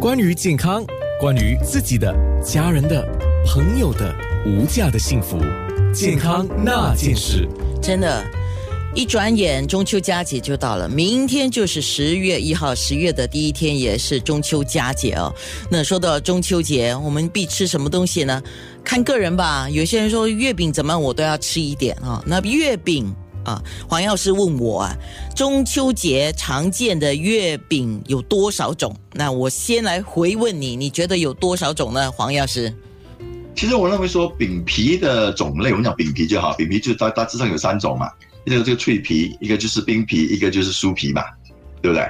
关于健康，关于自己的、家人的、朋友的无价的幸福，健康那件事，真的，一转眼中秋佳节就到了，明天就是十月一号，十月的第一天也是中秋佳节哦。那说到中秋节，我们必吃什么东西呢？看个人吧，有些人说月饼怎么样我都要吃一点啊。那月饼。啊，黄药师问我啊，中秋节常见的月饼有多少种？那我先来回问你，你觉得有多少种呢？黄药师，其实我认为说饼皮的种类，我们讲饼皮就好，饼皮就大大致上有三种嘛，一个这个脆皮，一个就是冰皮，一个就是酥皮嘛，对不对？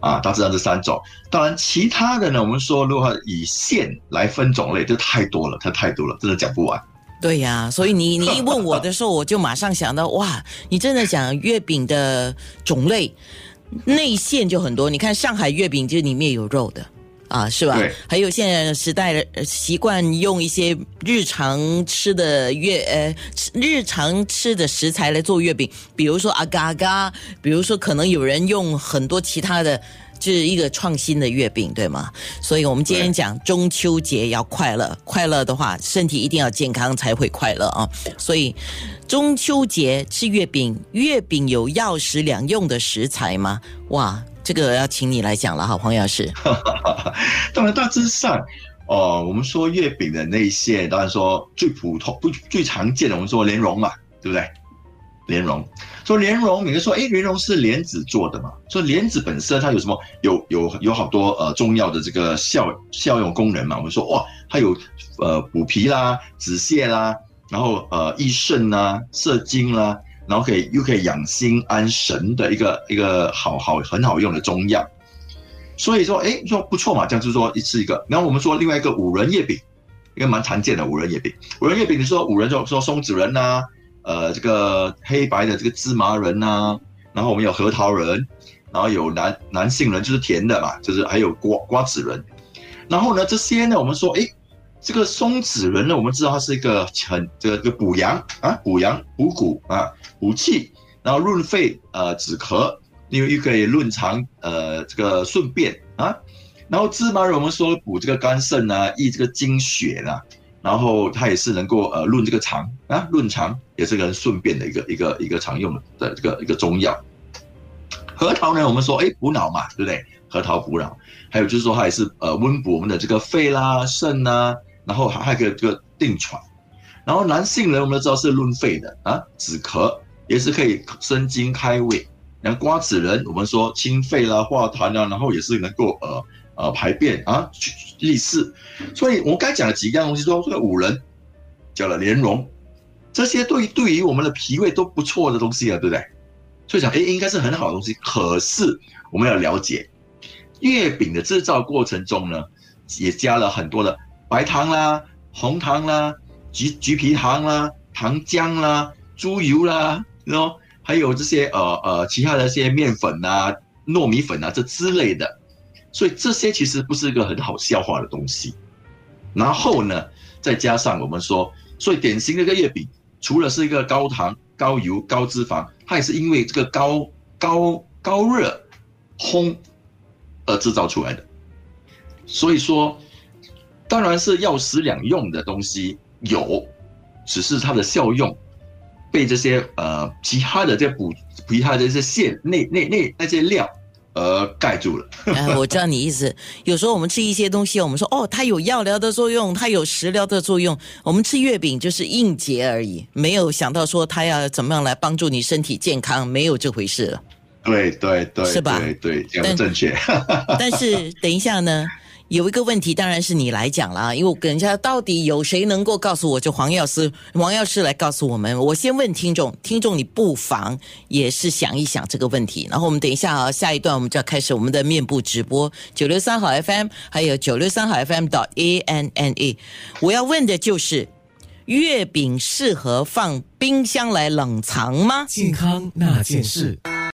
啊，大致上这三种。当然，其他的呢，我们说如果以馅来分种类，就太多了，它太多了，真的讲不完。对呀，所以你 你一问我的时候，我就马上想到，哇，你真的讲月饼的种类，内馅就很多。你看上海月饼就里面有肉的，啊，是吧？还有现在时代的习惯用一些日常吃的月呃日常吃的食材来做月饼，比如说阿嘎嘎，比如说可能有人用很多其他的。就是一个创新的月饼，对吗？所以我们今天讲中秋节要快乐，快乐的话，身体一定要健康才会快乐啊！所以中秋节吃月饼，月饼有药食两用的食材吗？哇，这个要请你来讲了哈，黄药师。当然，大致上，哦，我们说月饼的那些，当然说最普通、不最常见的，我们说莲蓉嘛，对不对？莲蓉，说莲蓉，你就说，哎，莲蓉是莲子做的嘛？说莲子本身它有什么？有有有好多呃中药的这个效效用功能嘛？我们说，哇，它有呃补脾啦、止泻啦，然后呃益肾啦、摄精啦，然后可以又可以养心安神的一个一个好好很好用的中药。所以说，哎，说不错嘛，这样就是说一次一个。然后我们说另外一个五仁月饼，一个蛮常见的五仁月饼。五仁月饼，你说五仁就说松子仁呐。呃，这个黑白的这个芝麻仁呐，然后我们有核桃仁，然后有男男性仁就是甜的嘛，就是还有瓜瓜子仁，然后呢这些呢，我们说，哎，这个松子仁呢，我们知道它是一个很这个补阳啊，补阳补骨啊，补气，然后润肺呃止咳，因为又可以润肠呃这个顺便啊，然后芝麻仁我们说补这个肝肾啊，益这个精血啦。然后它也是能够呃润这个肠啊，润肠也是个顺便的一个一个一个常用的这个一个中药。核桃呢，我们说哎补脑嘛，对不对？核桃补脑，还有就是说它也是呃温补我们的这个肺啦、肾啦，然后还还可以这个定喘。然后男性呢，我们都知道是润肺的啊，止咳也是可以生津开胃。然后瓜子仁，我们说清肺啦、化痰啦，然后也是能够呃。呃，排便啊，利湿，所以我刚才讲了几样东西，说这个五仁，讲了莲蓉，这些对于对于我们的脾胃都不错的东西啊，对不对？所以讲，哎，应该是很好的东西。可是我们要了解，月饼的制造过程中呢，也加了很多的白糖啦、红糖啦、橘橘皮糖啦、糖浆啦、猪油啦，然后还有这些呃呃其他的一些面粉啊、糯米粉啊这之类的。所以这些其实不是一个很好消化的东西，然后呢，再加上我们说，所以典型的一个月饼，除了是一个高糖、高油、高脂肪，它也是因为这个高高高热烘而制造出来的。所以说，当然是药食两用的东西有，只是它的效用被这些呃其他的这补其他的这些馅、那那那那些料。呃，盖住了。哎，我知道你意思。有时候我们吃一些东西，我们说哦，它有药疗的作用，它有食疗的作用。我们吃月饼就是应节而已，没有想到说它要怎么样来帮助你身体健康，没有这回事了。对对对，是吧？对对，讲的正确。但是等一下呢？有一个问题，当然是你来讲了，因为我跟人家到底有谁能够告诉我？就黄药师，黄药师来告诉我们。我先问听众，听众你不妨也是想一想这个问题。然后我们等一下啊，下一段我们就要开始我们的面部直播，九六三号 FM，还有九六三号 FM 到 A N N A。我要问的就是，月饼适合放冰箱来冷藏吗？健康那件事。